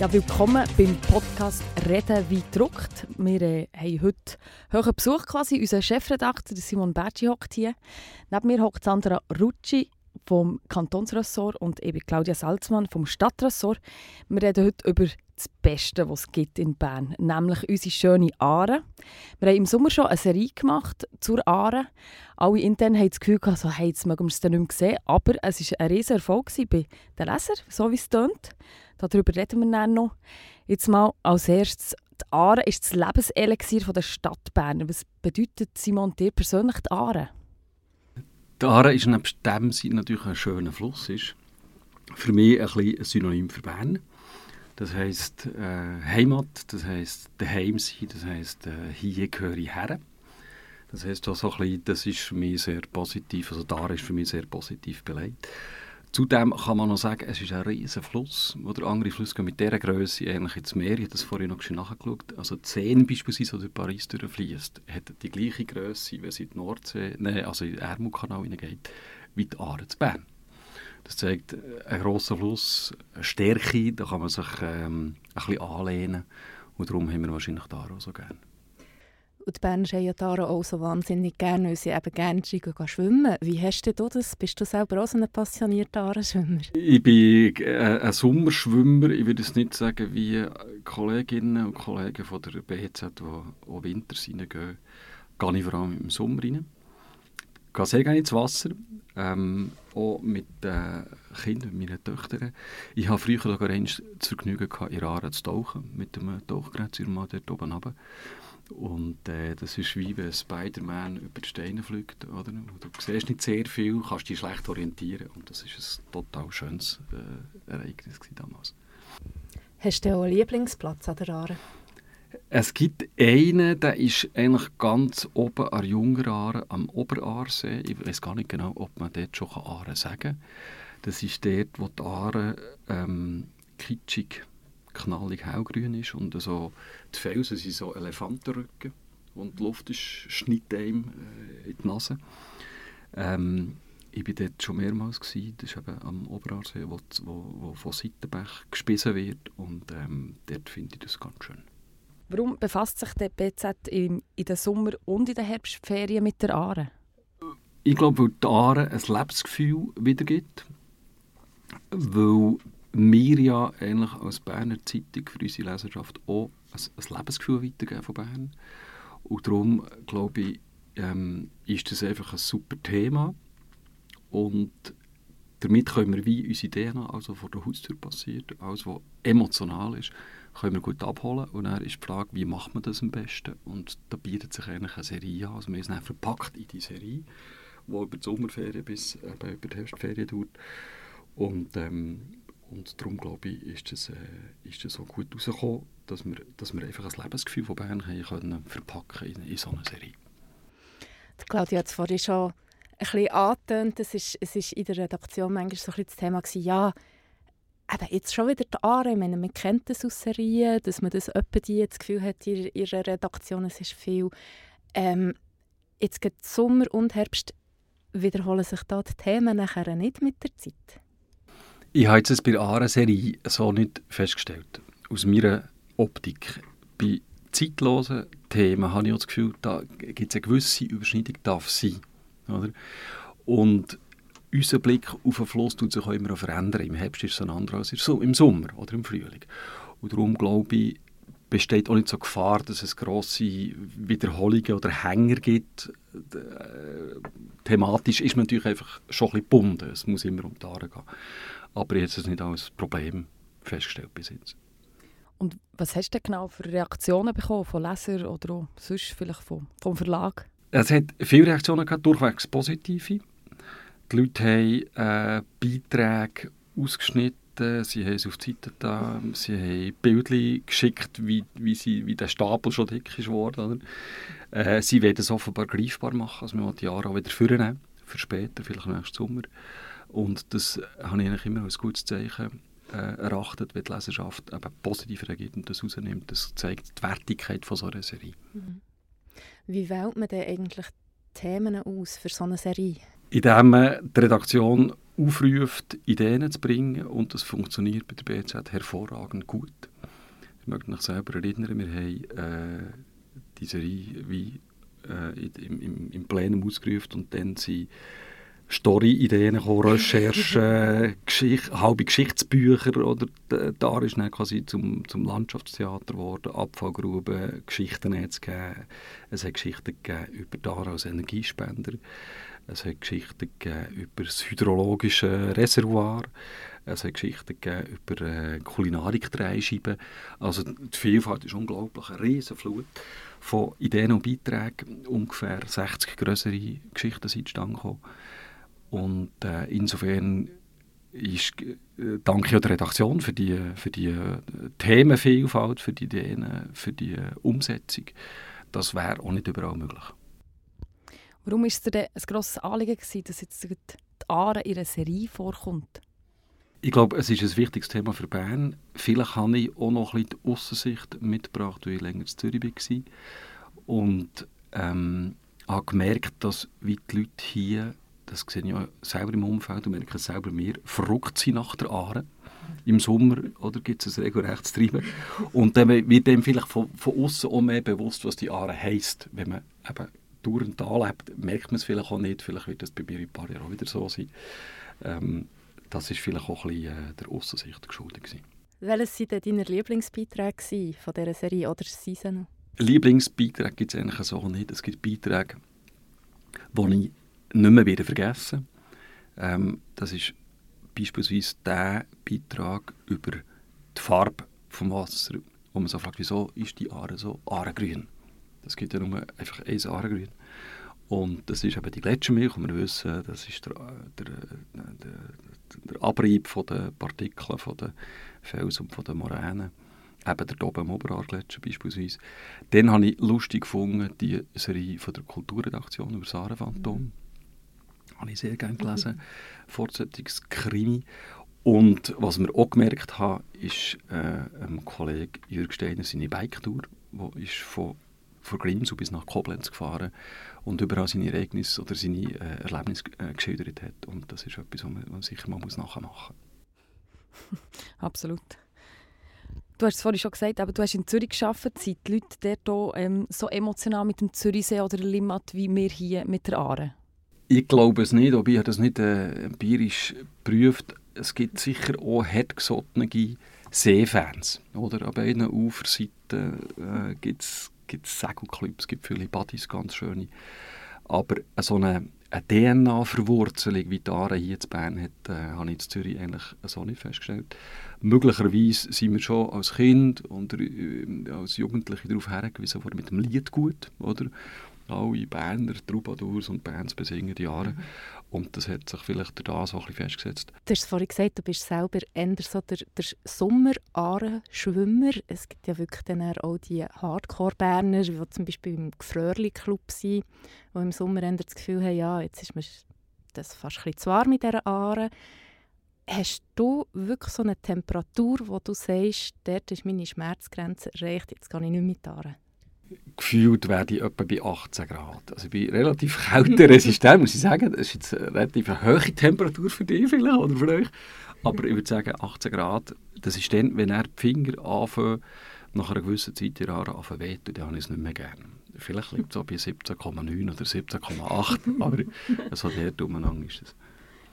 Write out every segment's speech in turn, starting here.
Ja, willkommen beim Podcast «Reden wie druckt». Wir äh, haben heute hohen Besuch quasi. Unser Chefredakteur Simon Bergi hockt hier. Neben mir hockt Sandra Rucci vom Kantonsressort und eben Claudia Salzmann vom Stadtressort. Wir reden heute über das Beste, was es gibt in Bern, nämlich unsere schöne Aare. Wir haben im Sommer schon eine Serie gemacht zur Aare. Alle intern haben das Gefühl gehabt, so, hey, jetzt mögen wir es dann nicht mehr sehen, aber es war ein riesiger Erfolg bei den Lesern, so wie es tönt. Darüber reden wir dann noch. Jetzt mal als erstes, die Aare ist das Lebenselixier der Stadt Bern. Was bedeutet, Simon, dir persönlich die Aare? Die Aare ist nebst dem, sie natürlich ein schöner Fluss ist, für mich ein, ein Synonym für Bern. Das heisst äh, Heimat, das heisst daheim sein, das heisst äh, hier gehöre ich her. Das heisst auch so ein bisschen, das ist für mich sehr positiv, also da ist für mich sehr positiv belegt. Zudem kann man noch sagen, es ist ein riesiger Fluss, wo der andere Fluss mit dieser Größe eigentlich ins Meer, ich habe das vorhin noch nachgeschaut, also die Seine beispielsweise, die durch Paris durchfließt, hat die gleiche Größe, wenn sie in die Nordsee, nein, also in den Ärmelkanal hineingeht, wie die Aare zu Bern. Das zeigt einen grossen Fluss, eine Stärke, da kann man sich ähm, ein bisschen anlehnen und darum haben wir wahrscheinlich die auch so gerne. Und die Berner haben auch so wahnsinnig gerne, weil sie eben gerne gehen schwimmen. Wie hast du das? Bist du selber auch so ein passionierter Aare-Schwimmer? Ich bin äh, ein Sommerschwimmer. Ich würde es nicht sagen wie Kolleginnen und Kollegen von der BZ, die auch Winter reingehen. Gehe ich vor allem im Sommer rein. Ich gehe sehr gerne ins Wasser. Ähm, auch mit den Kindern, mit meinen Töchtern. Ich habe früher sogar das Vergnügen gehabt, in Aare zu tauchen. Mit dem Tauchgerät mal dort oben runter. Und äh, das ist wie wenn Spider-Man über die Steine fliegt. Oder? Du siehst nicht sehr viel, kannst dich schlecht orientieren. Und das ist ein total schönes äh, Ereignis damals. Hast du auch einen Lieblingsplatz an der Aare? Es gibt einen, der ist eigentlich ganz oben an Junger Aare, am Oberaarsee. Ich weiß gar nicht genau, ob man dort schon Aare sagen kann. Das ist dort, wo die Aare ähm, kitschig knallig hellgrün ist und so, die Felsen sind so Elefantenrücken und die Luft ist, schneidet einem äh, in die Nase. Ähm, ich war dort schon mehrmals, gewesen. das ist eben am Oberarsee, wo, wo, wo von Seitenbach gespissen wird und ähm, dort finde ich das ganz schön. Warum befasst sich der BZ in, in den Sommer- und in den Herbstferien mit der Aare? Ich glaube, weil die Aare ein Lebensgefühl wiedergibt, weil wir ja eigentlich als Berner Zeitung für unsere Leserschaft auch ein, ein Lebensgefühl weitergeben von Bern. Und darum, glaube ich, ähm, ist das einfach ein super Thema. Und damit können wir wie unsere DNA, also vor der Haustür passiert, alles, was emotional ist, können wir gut abholen. Und dann ist die Frage, wie macht man das am besten? Und da bietet sich eigentlich eine Serie an. Also wir sind verpackt in die Serie, die über die Sommerferien bis äh, über die Herbstferien dauert. Und ähm, und darum glaube ich, ist es, äh, ist so gut rausgekommen, dass wir, dass wir einfach ein Lebensgefühl von Bern haben können verpacken in, in so einer Serie. Die Claudia hat es vorhin schon ein bisschen angetönt. Es ist, es ist in der Redaktion manchmal so ein bisschen das Thema gewesen, ja, eben jetzt schon wieder die Aare. Man kennt das aus Serien, dass man das öppe die das Gefühl hat, in ihrer Redaktion, es ist viel. Ähm, jetzt geht Sommer und Herbst, wiederholen sich da die Themen nachher nicht mit der Zeit? Ich habe jetzt bei der Aare-Serie so nicht festgestellt. Aus meiner Optik. Bei zeitlosen Themen habe ich das Gefühl, da gibt es eine gewisse Überschneidung, darf sein. Oder? Und unser Blick auf den Fluss tut sich auch immer verändern. Im Herbst ist es ein anderer als im Sommer oder im Frühling. Und darum glaube ich, besteht auch nicht so Gefahr, dass es grosse Wiederholungen oder Hänger gibt. Äh, thematisch ist man natürlich einfach schon ein bisschen gebunden. Es muss immer um die Haare gehen. Aber jetzt ist es nicht als Problem festgestellt bis jetzt. Und was hast du genau für Reaktionen bekommen von Lesern oder auch sonst vielleicht vom, vom Verlag? Es hat viele Reaktionen gehabt, durchwegs positive. Die Leute haben äh, Beiträge ausgeschnitten, sie haben es auf die Seite da, sie haben Bilder geschickt, wie, wie, sie, wie der Stapel schon dick ist worden. Äh, sie werden es offenbar greifbar machen, also wir wollen die Jahre auch wieder vornehmen, für später, vielleicht nächsten Sommer. Und das habe ich eigentlich immer als gutes Zeichen äh, erachtet, wenn die Leserschaft eben positiv reagiert und das rausnimmt. Das zeigt die Wertigkeit von so einer Serie. Mhm. Wie wählt man denn eigentlich Themen aus für so eine Serie? Indem man die Redaktion aufruft, Ideen zu bringen und das funktioniert bei der BZ hervorragend gut. Ich möchte mich selber erinnern, wir haben äh, die Serie wie äh, im, im, im Plenum ausgerufen und dann sind Story-Ideen gekommen, Recherchen, Geschicht, halbe Geschichtsbücher oder da ist dann quasi zum, zum Landschaftstheater geworden, Abfallgruben, Geschichten zu geben. Es hat Geschichten gegeben über Dar als Energiespender. Es hat Geschichten gegeben über das hydrologische Reservoir. Es hat Geschichten gegeben über äh, Kulinarik-Dreischeiben. Also die Vielfalt ist unglaublich, eine Riesenflut von Ideen und Beiträgen. Ungefähr 60 größere Geschichten sind zustande. Und äh, insofern ist, äh, danke ich der Redaktion für die, für die äh, Themenvielfalt, für die Ideen, für die äh, Umsetzung. Das wäre auch nicht überall möglich. Warum war es dir denn ein grosses Anliegen, gewesen, dass jetzt die Aare in einer Serie vorkommt? Ich glaube, es ist ein wichtiges Thema für Bern. Vielleicht habe ich auch noch ein die Aussensicht mitgebracht, weil ich länger in Zürich war. Und ähm, habe gemerkt, dass wie die Leute hier das sehe ich auch selber im Umfeld und merke es selber mir, verrückt sind nach der Aare. Im Sommer oder gibt es ein regelrechtes Treiben. Und dann wird dem vielleicht von, von außen auch mehr bewusst, was die Aare heisst. Wenn man eben dauernd da lebt, merkt man es vielleicht auch nicht. Vielleicht wird das bei mir in ein paar Jahren auch wieder so sein. Ähm, das ist vielleicht auch ein bisschen äh, der Aussensicht geschuldet. Gewesen. Welches waren deine Lieblingsbeiträge von dieser Serie oder Season? Lieblingsbeiträge gibt es eigentlich so nicht. Es gibt Beiträge, die ich nicht mehr wieder vergessen. Ähm, das ist beispielsweise der Beitrag über die Farbe des Wassers, wo man so fragt, wieso ist die Aare so aaregrün? Das gibt ja nur einfach ein Aaregrün. Und das ist eben die Gletschermilch und wir wissen, das ist der, der, der, der Abrieb von der Partikel von den Felsen und von den Moränen. Eben der Doben Oberaargletscher beispielsweise. Dann habe ich lustig gefunden, die Serie von der Kulturredaktion über das Aarenphantom. Mhm habe ich sehr gerne gelesen. Fortsetzungskrimi. Und was wir auch gemerkt haben, ist äh, ein Kollege Jürg Steiner seine Bike-Tour, die ist von, von Grimsau bis nach Koblenz gefahren und überall seine Ereignisse oder seine äh, Erlebnisse äh, geschildert hat. Und das ist etwas, was man, sicher mal muss nachmachen muss. Absolut. Du hast es vorhin schon gesagt, aber du hast in Zürich gearbeitet. Sind die Leute dort auch, ähm, so emotional mit dem Zürichsee oder Limmat wie wir hier mit der Aare? Ich glaube es nicht, aber ich habe das nicht äh, empirisch geprüft. Es gibt sicher auch hartgesottene Seefans. Oder? An beiden Uferseiten äh, gibt es Segelclips, es gibt viele Buddies, ganz schöne. Aber so eine, eine DNA-Verwurzelung, wie die Aare hier in Bern hat, äh, habe ich in Zürich eigentlich so nicht festgestellt. Möglicherweise sind wir schon als Kind und äh, als Jugendliche darauf hergewiesen worden mit dem Lied gut, oder? Alle Berner Troubadours und Bands besingen die Jahre. Mhm. Und das hat sich vielleicht da so ein bisschen festgesetzt. Du hast vorhin gesagt, du bist selber eher so der, der Sommer-Aare-Schwimmer. Es gibt ja wirklich dann auch die Hardcore-Berner, die zum Beispiel im Gefrörli-Club sind, die im Sommer eher das Gefühl haben, ja, jetzt ist mir das fast ein bisschen zu warm mit dieser Aare. Hast du wirklich so eine Temperatur, wo du sagst, dort ist meine Schmerzgrenze erreicht, jetzt gehe ich nicht mit Aare? Gefühlt werde ich etwa bei 18 Grad. Also ich bin relativ kälteresistent, muss ich sagen. Das ist jetzt eine relativ hohe Temperatur für dich vielleicht oder für euch. Aber ich würde sagen, 18 Grad, das ist dann, wenn er die Finger anfangen, nach einer gewissen Zeit in Jahren anfangen wehtun, dann habe ich es nicht mehr gerne. Vielleicht liegt es auch bei 17,9 oder 17,8, aber so der umeinander ist es.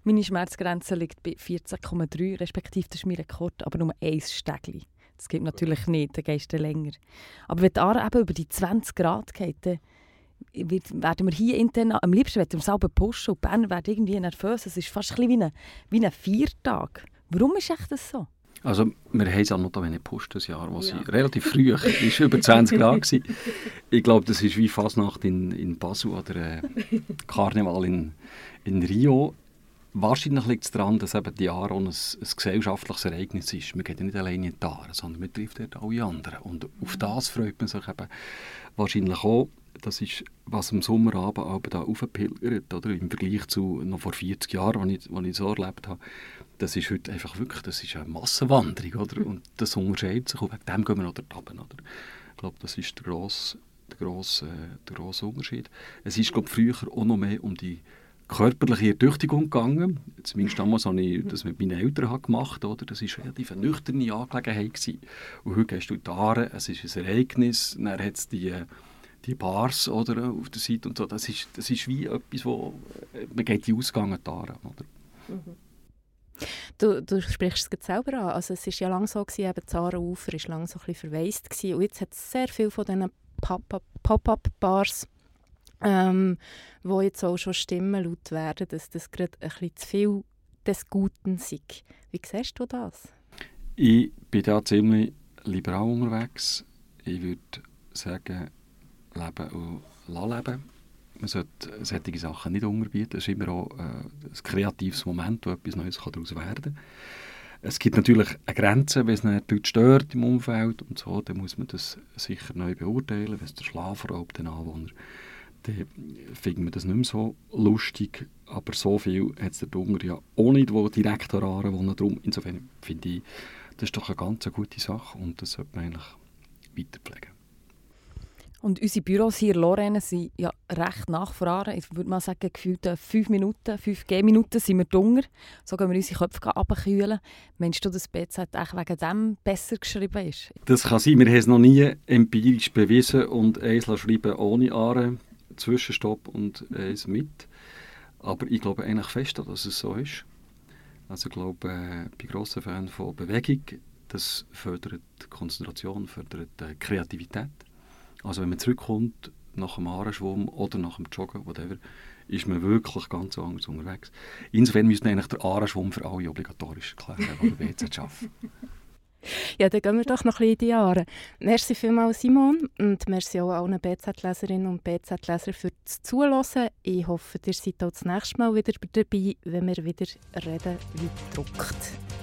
Meine Schmerzgrenze liegt bei 14,3, respektive das ist mein Rekord, aber nur ein Stegli. Das geht natürlich nicht, dann gehst du länger. Aber wenn die Aare eben über die 20 Grad geht, dann werden wir hier intern, am liebsten werden wir selber pushen und Berner werden irgendwie nervös. Es ist fast ein wie ein, wie ein Viertag. Warum ist echt das so? Also wir haben es auch noch ein gepusht, das Jahr, wo ja. sie relativ früh war, über 20 Grad gewesen. Ich glaube, das ist wie Fasnacht in, in Basel oder äh, Karneval in, in Rio. Wahrscheinlich liegt es daran, dass eben die Jahre ein, ein gesellschaftliches Ereignis ist. Man geht ja nicht alleine in die Jahre, sondern man trifft dort alle anderen. Und auf das freut man sich eben wahrscheinlich auch. Das ist, was im Sommerabend aber da aufpilgert, oder? Im Vergleich zu noch vor 40 Jahren, als ich, als ich so erlebt habe. Das ist heute einfach wirklich, das ist eine Massenwanderung, oder? Und das unterscheidet sich. Und wegen dem gehen wir noch runter, oder? Ich glaube, das ist der grosse, der grosse, der grosse Unterschied. Es ist, glaube ich, früher auch noch mehr um die körperliche Ertüchtigung gegangen. Zumindest damals habe ich das mit meinen Eltern gemacht. Oder? Das war relativ eine nüchterne Angelegenheit. Gewesen. Und heute gehst du in die Aare, es ist ein Ereignis, dann hat es die, die Bars oder, auf der Seite und so. Das ist, das ist wie etwas, wo man geht in die Aare. Oder? Mhm. Du, du sprichst es selber an. Also es war ja lange so, gewesen, eben Zahrenufer war lange so ein bisschen verwaist. Gewesen. Und jetzt hat es sehr viele von diesen Pop-up-Bars, ähm, wo jetzt auch schon Stimmen laut werden, dass das gerade ein bisschen zu viel des Guten sei. Wie siehst du das? Ich bin da ziemlich liberal unterwegs. Ich würde sagen, leben und leben. Man sollte solche Sachen nicht unterbieten. Es ist immer auch äh, ein kreatives Moment, wo etwas Neues daraus werden kann. Es gibt natürlich eine Grenze, wenn es nicht Leute stört im Umfeld und so, dann muss man das sicher neu beurteilen. Wenn es der Schlaf raubt, den Anwohner, dann findet man das nicht mehr so lustig. Aber so viel hat es der Dunger ja auch nicht, wo direkt daran wohnen. Darum, insofern finde ich, das ist doch eine ganz gute Sache und das sollte man eigentlich weiterpflegen. Und unsere Büros hier in Lorraine sind ja recht nachfahren. Ich würde mal sagen, gefühlt fünf Minuten, fünf G-Minuten sind wir dunger. So können wir unsere Köpfe abkühlen. Meinst du, dass BZ echt wegen dem besser geschrieben ist? Das kann sein. Wir haben es noch nie empirisch bewiesen und eins schreiben ohne Aare, Zwischenstopp und eins mit. Aber ich glaube eigentlich fest, dass es so ist. Also ich glaube, äh, ich bin grosser Fan von Bewegung. Das fördert Konzentration, fördert äh, Kreativität. Also wenn man zurückkommt nach dem Aarenschwumm oder nach dem Joggen, whatever, ist man wirklich ganz anders unterwegs. Insofern müsste eigentlich der Aarenschwumm für alle obligatorisch erklären, die bei BZ arbeiten. Ja, dann gehen wir doch noch ein bisschen in die Jahre. Merci vielmals, Simon, und merci auch allen BZ-Leserinnen und BZ-Leser für das Zuhören. Ich hoffe, ihr seid auch das nächste Mal wieder dabei, wenn wir wieder reden wie druckt.